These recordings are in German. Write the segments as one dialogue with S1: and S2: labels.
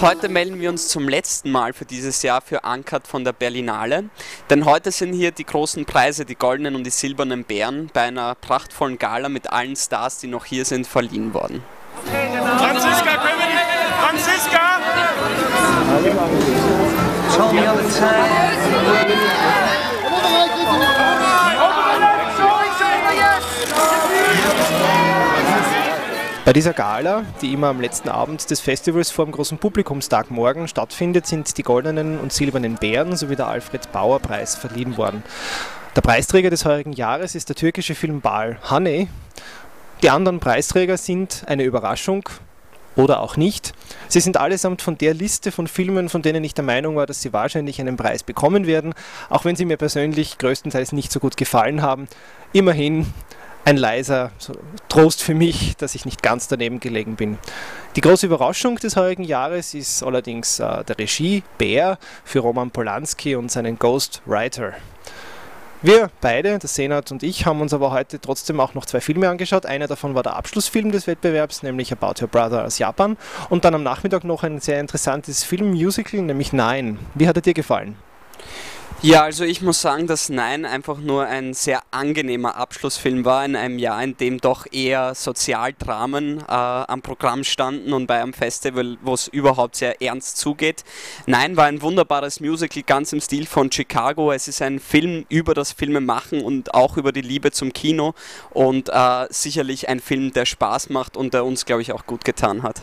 S1: heute melden wir uns zum letzten Mal für dieses Jahr für Ankert von der Berlinale. Denn heute sind hier die großen Preise, die goldenen und die silbernen Bären, bei einer prachtvollen Gala mit allen Stars, die noch hier sind, verliehen worden.
S2: Franziska, können wir die... Franziska!
S3: Bei dieser Gala, die immer am letzten Abend des Festivals vor dem großen Publikumstag morgen stattfindet, sind die goldenen und silbernen Bären sowie der Alfred Bauer Preis verliehen worden. Der Preisträger des heurigen Jahres ist der türkische Film Bal Honey. Die anderen Preisträger sind eine Überraschung oder auch nicht. Sie sind allesamt von der Liste von Filmen, von denen ich der Meinung war, dass sie wahrscheinlich einen Preis bekommen werden, auch wenn sie mir persönlich größtenteils nicht so gut gefallen haben. Immerhin ein leiser Trost für mich, dass ich nicht ganz daneben gelegen bin. Die große Überraschung des heurigen Jahres ist allerdings äh, der Regie Bär für Roman Polanski und seinen Ghost Writer. Wir beide, der Senat und ich, haben uns aber heute trotzdem auch noch zwei Filme angeschaut. Einer davon war der Abschlussfilm des Wettbewerbs, nämlich About Your Brother aus Japan. Und dann am Nachmittag noch ein sehr interessantes Filmmusical, nämlich Nine. Wie hat er dir gefallen?
S1: Ja, also ich muss sagen, dass Nein einfach nur ein sehr angenehmer Abschlussfilm war in einem Jahr, in dem doch eher Sozialdramen äh, am Programm standen und bei einem Festival, wo es überhaupt sehr ernst zugeht. Nein war ein wunderbares Musical, ganz im Stil von Chicago. Es ist ein Film über das Filmemachen und auch über die Liebe zum Kino und äh, sicherlich ein Film, der Spaß macht und der uns, glaube ich, auch gut getan hat.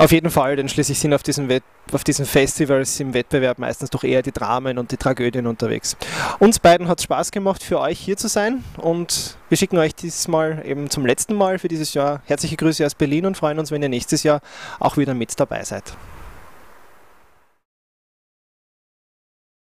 S3: Auf jeden Fall, denn schließlich sind auf diesen, Wett auf diesen Festivals im Wettbewerb meistens doch eher die Dramen und die Tragödien unterwegs. Uns beiden hat es Spaß gemacht, für euch hier zu sein und wir schicken euch diesmal eben zum letzten Mal für dieses Jahr herzliche Grüße aus Berlin und freuen uns, wenn ihr nächstes Jahr auch wieder mit dabei seid.